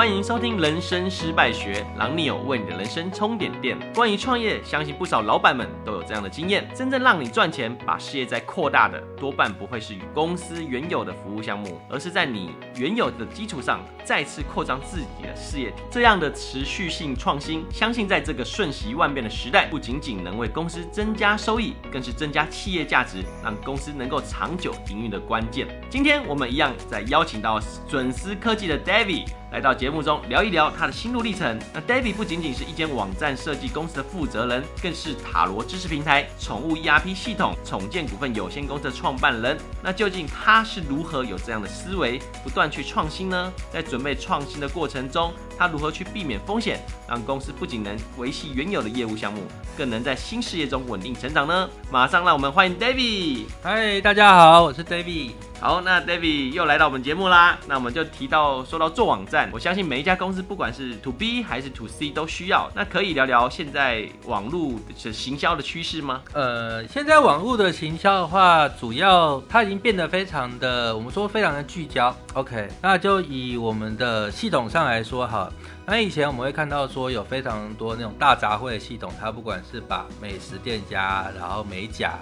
欢迎收听《人生失败学》，郎 Neo 为你的人生充点电。关于创业，相信不少老板们都有这样的经验：真正让你赚钱、把事业再扩大的，多半不会是与公司原有的服务项目，而是在你原有的基础上再次扩张自己的事业。这样的持续性创新，相信在这个瞬息万变的时代，不仅仅能为公司增加收益，更是增加企业价值，让公司能够长久营运的关键。今天我们一样在邀请到准思科技的 David。来到节目中聊一聊他的心路历程。那 David 不仅仅是一间网站设计公司的负责人，更是塔罗知识平台宠物 ERP 系统宠健股份有限公司的创办人。那究竟他是如何有这样的思维，不断去创新呢？在准备创新的过程中，他如何去避免风险，让公司不仅能维系原有的业务项目，更能在新事业中稳定成长呢？马上让我们欢迎 David。嗨，大家好，我是 David。好，那 David 又来到我们节目啦。那我们就提到说到做网站，我相信每一家公司不管是 To B 还是 To C 都需要。那可以聊聊现在网络的行销的趋势吗？呃，现在网络的行销的话，主要它已经变得非常的，我们说非常的聚焦。OK，那就以我们的系统上来说哈，那以前我们会看到说有非常多那种大杂烩的系统，它不管是把美食店家，然后美甲。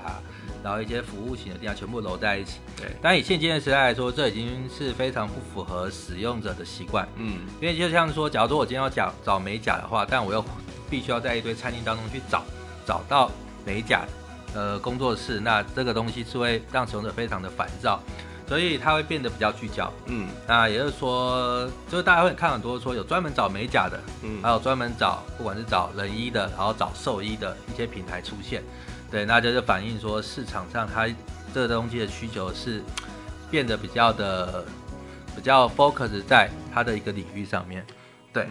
然后一些服务型的店家全部揉在一起，对。但以现今的时代来说，这已经是非常不符合使用者的习惯，嗯。因为就像说，假如说我今天要找找美甲的话，但我又必须要在一堆餐厅当中去找找到美甲呃工作室，那这个东西是会让使用者非常的烦躁，所以它会变得比较聚焦，嗯。那也就是说，就是大家会看很多说有专门找美甲的，嗯，还有专门找不管是找人医的，然后找兽医的一些平台出现。对，那就是反映说市场上它这个东西的需求是变得比较的比较 focus 在它的一个领域上面，对。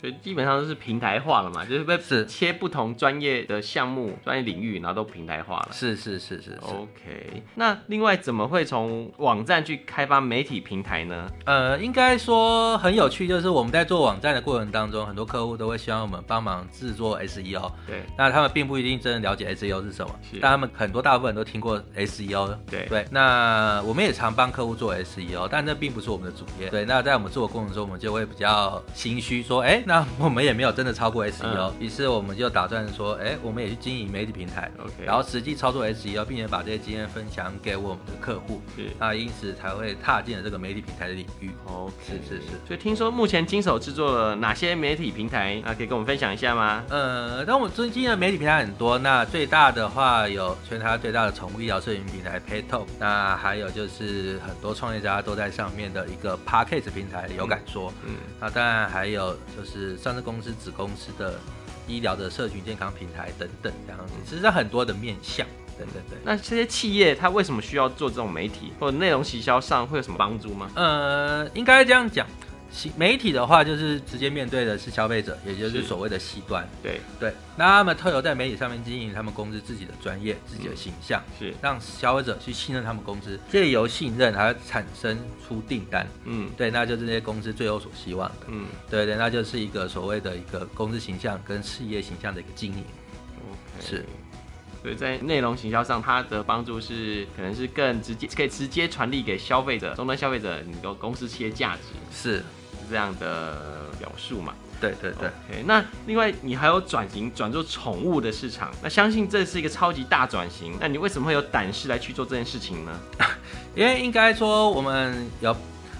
所以基本上都是平台化了嘛，就是被是切不同专业的项目、专业领域，然后都平台化了。是是是是，是。OK，那另外怎么会从网站去开发媒体平台呢？呃，应该说很有趣，就是我们在做网站的过程当中，很多客户都会希望我们帮忙制作 SEO。对。那他们并不一定真的了解 SEO 是什么，是。但他们很多大部分人都听过 SEO。对对。那我们也常帮客户做 SEO，但那并不是我们的主业。对。那在我们做的过程中，我们就会比较心虚，说，哎。那我们也没有真的超过 SEO，于、嗯、是我们就打算说，哎，我们也去经营媒体平台，OK，然后实际操作 SEO，并且把这些经验分享给我们的客户，是，那因此才会踏进了这个媒体平台的领域。OK，是是是。所以听说目前经手制作了哪些媒体平台啊？可以跟我们分享一下吗？呃，但我最近的媒体平台很多，那最大的话有全台最大的宠物医疗社群平台 PetTalk，那还有就是很多创业家都在上面的一个 Podcast 平台有感说，嗯，那当然还有就是上市。公司子公司的医疗的社群健康平台等等这样子，其实很多的面向对对对。那这些企业它为什么需要做这种媒体或者内容行销上会有什么帮助吗？呃，应该这样讲。媒体的话，就是直接面对的是消费者，也就是所谓的 C 端。对对，那他们特有在媒体上面经营他们公司自己的专业、自己的形象，是让消费者去信任他们公司，借由信任还要产生出订单。嗯，对，那就是这些公司最有所希望的。嗯，对对，那就是一个所谓的一个公司形象跟事业形象的一个经营。Okay. 是，所以在内容行销上，它的帮助是可能是更直接，可以直接传递给消费者、终端消费者，你的公司企业价值是。这样的表述嘛？对对对。Okay, 那另外你还有转型转做宠物的市场，那相信这是一个超级大转型。那你为什么会有胆识来去做这件事情呢？因 为应该说我们有，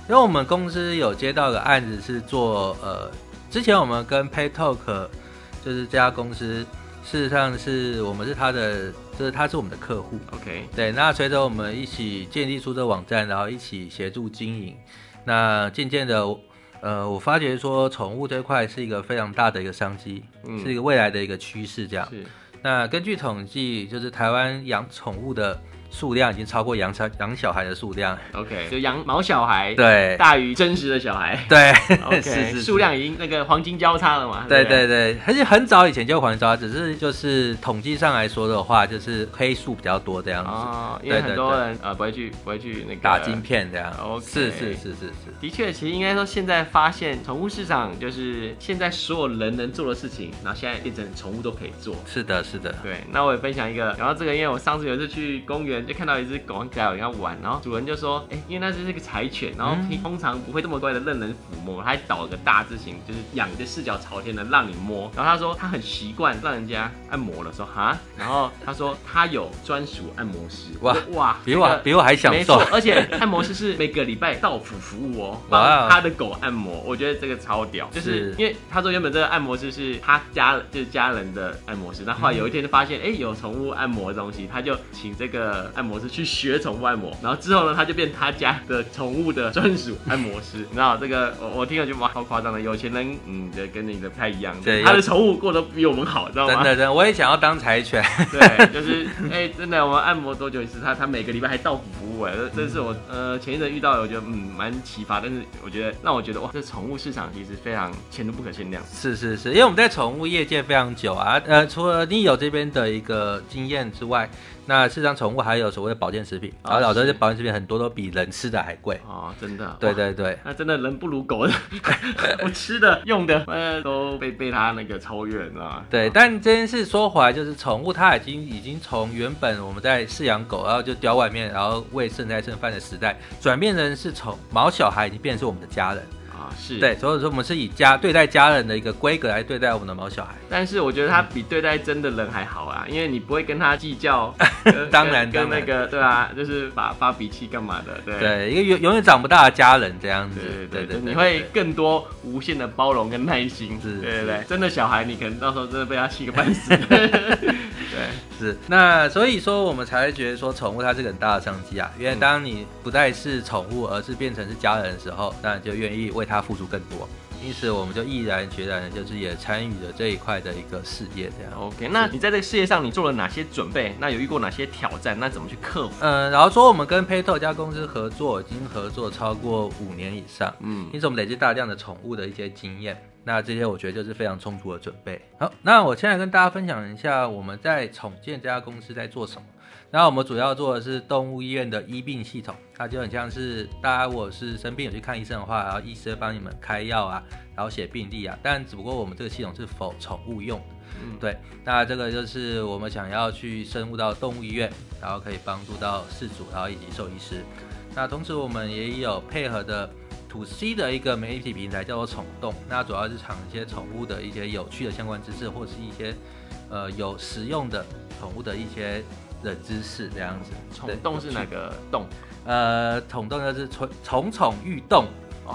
因为我们公司有接到个案子是做呃，之前我们跟 PayTalk 就是这家公司，事实上是我们是他的，就是他是我们的客户。OK，对。那随着我们一起建立出这个网站，然后一起协助经营，那渐渐的。呃，我发觉说宠物这块是一个非常大的一个商机，嗯，是一个未来的一个趋势，这样。那根据统计，就是台湾养宠物的。数量已经超过养小养小孩的数量，OK，就养毛小孩，对，大于真实的小孩，对，OK，是是，数量已经那个黄金交叉了嘛？对对对，而且很早以前就黄金交叉，只是就是统计上来说的话，就是黑数比较多这样子。哦，因为很多人呃不会去不会去那个打晶片这样。OK，是是是是是，的确，其实应该说现在发现宠物市场就是现在所有人能做的事情，然后现在变成宠物都可以做。是的，是的。对，那我也分享一个，然后这个因为我上次有一次去公园。园就看到一只狗很可爱，要玩，然后主人就说，哎、欸，因为那只是个柴犬，然后通常不会这么乖的任人抚摸，它还倒了个大字形，就是仰着四脚朝天的让你摸。然后他说他很习惯让人家按摩了，说哈，然后他说他有专属按摩师，哇哇，比我、这个、比我还享受，而且按摩师是每个礼拜到府服务哦，帮他的狗按摩，我觉得这个超屌，就是。因为他说原本这个按摩师是他家就是家人的按摩师，那后来有一天就发现哎、欸、有宠物按摩的东西，他就请这个按摩师去学宠物按摩，然后之后呢他就变他家的宠物的专属按摩师，你知道这个我我听了就哇好夸张的，有钱人嗯的跟你的不太一样，对，他的宠物过得比我们好，知道吗？真的真的，我也想要当柴犬，对，就是哎、欸、真的我们按摩多久一次？他他每个礼拜还到府服务哎，这这是我呃前一阵遇到的，我觉得嗯蛮奇葩，但是我觉得让我觉得哇这宠物市场其实非常前途不可限量，是是是，因为我们在宠物业界非常久啊，呃除了你有这边的一个经验之外。那事实上，宠物还有所谓的保健食品，然后老的这保健食品很多都比人吃的还贵哦，真的。对对对，那真的人不如狗的，我吃的用的呃都被被它那个超越，你知道吗？对，但这件事说回来，就是宠物它已经已经从原本我们在饲养狗，然后就叼外面，然后喂剩菜剩饭的时代，转变成是从毛小孩已经变成是我们的家人。是对，所以说我们是以家对待家人的一个规格来对待我们的毛小孩。但是我觉得他比对待真的人还好啊，因为你不会跟他计较。当然，跟那个对啊，就是发发脾气干嘛的？对对，一个永永远长不大的家人这样子。对对对，你会更多无限的包容跟耐心。是，对对对，真的小孩你可能到时候真的被他气个半死。对，是。那所以说我们才会觉得说宠物它是个很大的商机啊，因为当你不再是宠物，而是变成是家人的时候，那就愿意为它付出更多。因此，我们就毅然决然的，就是也参与了这一块的一个事业，这样。OK，那你在这个事业上，你做了哪些准备？那有遇过哪些挑战？那怎么去克服？嗯，然后说我们跟 Petal 这家公司合作，已经合作超过五年以上。嗯，因此我们累积大量的宠物的一些经验。那这些我觉得就是非常充足的准备。好，那我现在跟大家分享一下我们在宠健这家公司在做什么。那我们主要做的是动物医院的医病系统，它就很像是大家如果是生病有去看医生的话，然后医生帮你们开药啊，然后写病历啊。但只不过我们这个系统是 for 宠物用的，嗯，对。那这个就是我们想要去深入到动物医院，然后可以帮助到事主，然后以及兽医师。那同时我们也有配合的 to C 的一个媒体平台，叫做宠动。那主要是讲一些宠物的一些有趣的相关知识，或是一些呃有实用的宠物的一些。的知识这样子，宠动是哪个动？呃，宠动就是宠宠宠欲动。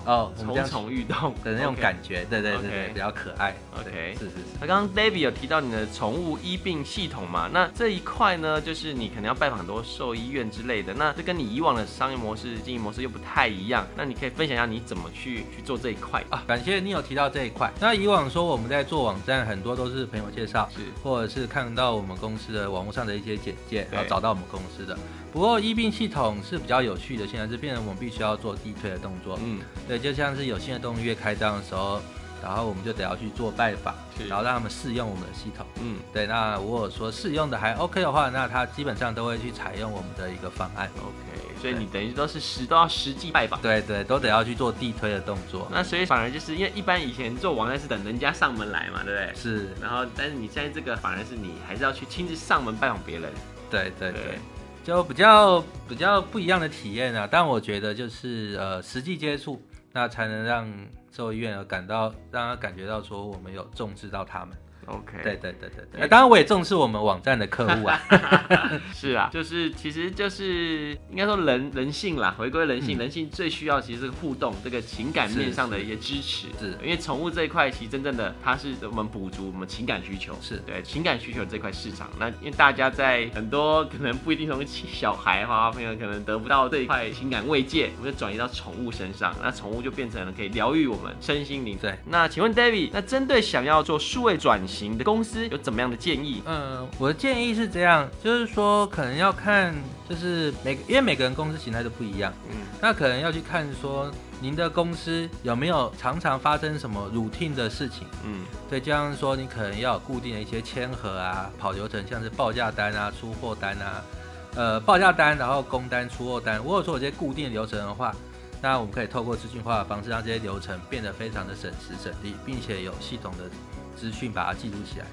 哦，宠宠欲动的那种感觉，对对对对，比较可爱。OK，是是是。那刚刚 David 有提到你的宠物医病系统嘛？那这一块呢，就是你可能要拜访很多兽医院之类的，那这跟你以往的商业模式、经营模式又不太一样。那你可以分享一下你怎么去去做这一块啊？感谢你有提到这一块。那以往说我们在做网站，很多都是朋友介绍，是或者是看到我们公司的网络上的一些简介，然后找到我们公司的。不过医病系统是比较有趣的，现在是变成我们必须要做地推的动作。嗯，对，就像是有新的动物医院开张的时候，然后我们就得要去做拜访，然后让他们试用我们的系统。嗯，对，那如果说试用的还 OK 的话，那他基本上都会去采用我们的一个方案。OK，所以你等于都是实都要实际拜访。对对，都得要去做地推的动作。那所以反而就是因为一般以前做网站是等人家上门来嘛，对不对？是。然后，但是你现在这个反而是你还是要去亲自上门拜访别人。对对对。对就比较比较不一样的体验啊，但我觉得就是呃实际接触，那才能让这位院感到让他感觉到说我们有重视到他们。OK，对对对对对，当然我也重视我们网站的客户啊。是啊，就是其实就是应该说人人性啦，回归人性，嗯、人性最需要其实是互动，这个情感面上的一些支持。是，因为宠物这一块其实真正的它是我们补足我们情感需求。是对情感需求这块市场，那因为大家在很多可能不一定从小孩哈朋友可能得不到这一块情感慰藉，我们就转移到宠物身上，那宠物就变成了可以疗愈我们身心灵。对，那请问 David，那针对想要做数位转型型的公司有怎么样的建议？嗯，我的建议是这样，就是说可能要看，就是每个，因为每个人公司形态都不一样，嗯，那可能要去看说您的公司有没有常常发生什么 routine 的事情，嗯，对，就像说你可能要有固定的一些签核啊，跑流程，像是报价单啊、出货单啊，呃，报价单，然后工单、出货单。如果说有这些固定的流程的话，那我们可以透过资讯化的方式，让这些流程变得非常的省时省力，并且有系统的。资讯把它记录起来，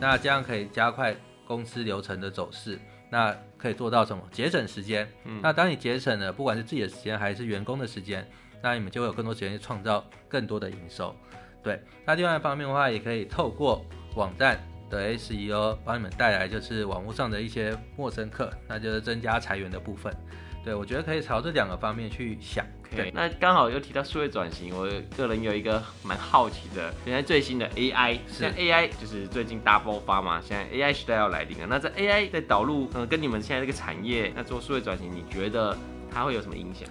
那这样可以加快公司流程的走势，那可以做到什么？节省时间。嗯，那当你节省了，不管是自己的时间还是员工的时间，那你们就会有更多时间去创造更多的营收。对，那另外一方面的话，也可以透过网站的 SEO 帮你们带来就是网络上的一些陌生客，那就是增加裁员的部分。对，我觉得可以朝这两个方面去想。对，那刚好又提到数位转型，我个人有一个蛮好奇的，现在最新的 AI，现在 AI 就是最近大爆发嘛，现在 AI 时代要来临了。那这 AI 在导入，嗯，跟你们现在这个产业，那做数位转型，你觉得它会有什么影响？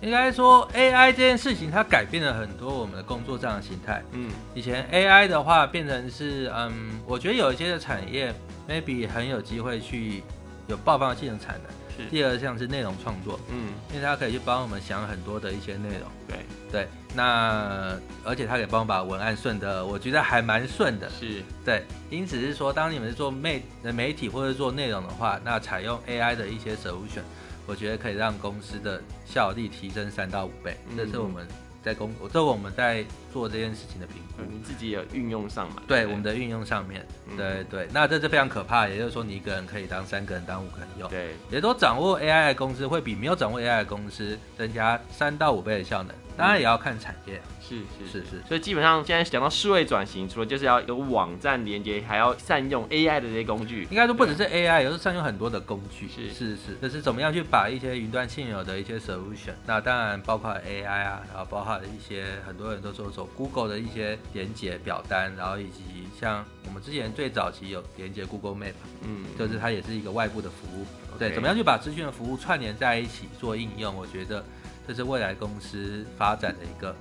应该说 AI 这件事情，它改变了很多我们的工作这样的形态。嗯，以前 AI 的话变成是，嗯，我觉得有一些的产业 maybe 很有机会去有爆发性的产能。第二项是内容创作，嗯，因为它可以去帮我们想很多的一些内容，对。对，那而且它可以帮我把文案顺的，我觉得还蛮顺的，是。对，因此是说，当你们是做媒媒体或者做内容的话，那采用 AI 的一些 solution，我觉得可以让公司的效率提升三到五倍，嗯，这是我们。在工，这我们在做这件事情的评估。你自己有运用上嘛？对，我们的运用上面，对对。那这是非常可怕，也就是说，你一个人可以当三个人当五个人用。对，也都掌握 AI 的公司会比没有掌握 AI 的公司增加三到五倍的效能。当然也要看产业。是是是是，所以基本上现在讲到数位转型，除了就是要有网站连接，还要善用 AI 的这些工具。应该说不只是 AI，也是善用很多的工具。是是是，就是怎么样去把一些云端现有的一些 solution，那当然包括 AI 啊，然后包括一些很多人都说走 Google 的一些连接表单，然后以及像我们之前最早期有连接 Google Map，嗯，就是它也是一个外部的服务。对，怎么样去把资讯的服务串联在一起做应用？我觉得这是未来公司发展的一个。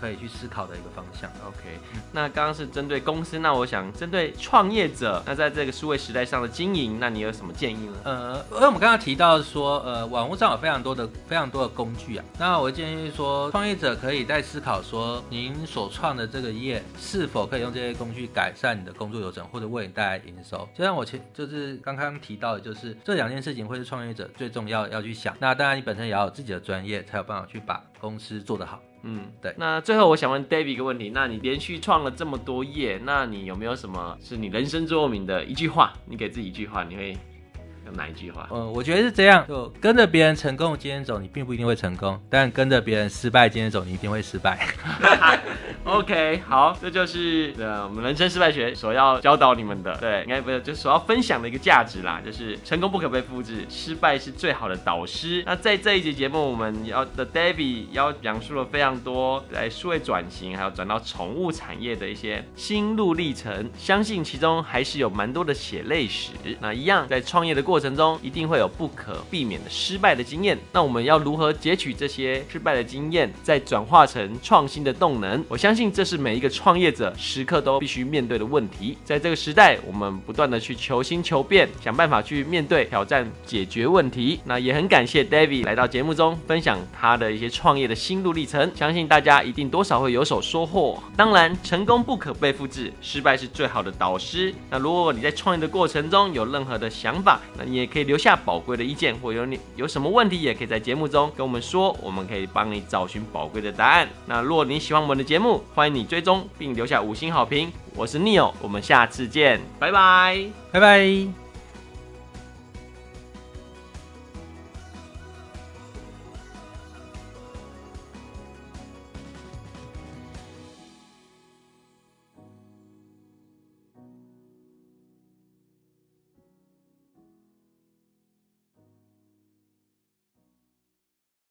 可以去思考的一个方向。OK，那刚刚是针对公司，那我想针对创业者，那在这个数位时代上的经营，那你有什么建议呢？呃，因为我们刚刚提到说，呃，网络上有非常多的非常多的工具啊，那我建议说，创业者可以在思考说，您所创的这个业是否可以用这些工具改善你的工作流程，或者为你带来营收。就像我前就是刚刚提到的，就是这两件事情会是创业者最重要要去想。那当然，你本身也要有自己的专业，才有办法去把公司做得好。嗯，对。那最后我想问 David 一个问题，那你连续创了这么多页，那你有没有什么是你人生座右铭的一句话？你给自己一句话，你会哪一句话？嗯，我觉得是这样，就跟着别人成功的经验走，你并不一定会成功；但跟着别人失败的经验走，你一定会失败。OK，好，这就是呃我们人生失败学所要教导你们的，对，应该不是，就所要分享的一个价值啦，就是成功不可被复制，失败是最好的导师。那在这一集节目，我们要的 David 要讲述了非常多来数位转型，还有转到宠物产业的一些心路历程，相信其中还是有蛮多的血泪史。那一样在创业的过程程中，一定会有不可避免的失败的经验。那我们要如何截取这些失败的经验，再转化成创新的动能？我相信。这是每一个创业者时刻都必须面对的问题。在这个时代，我们不断的去求新求变，想办法去面对挑战，解决问题。那也很感谢 David 来到节目中分享他的一些创业的心路历程，相信大家一定多少会有所收获。当然，成功不可被复制，失败是最好的导师。那如果你在创业的过程中有任何的想法，那你也可以留下宝贵的意见，或有你有什么问题，也可以在节目中跟我们说，我们可以帮你找寻宝贵的答案。那如果你喜欢我们的节目，欢迎你追踪并留下五星好评，我是 Neil，我们下次见，拜拜，拜拜。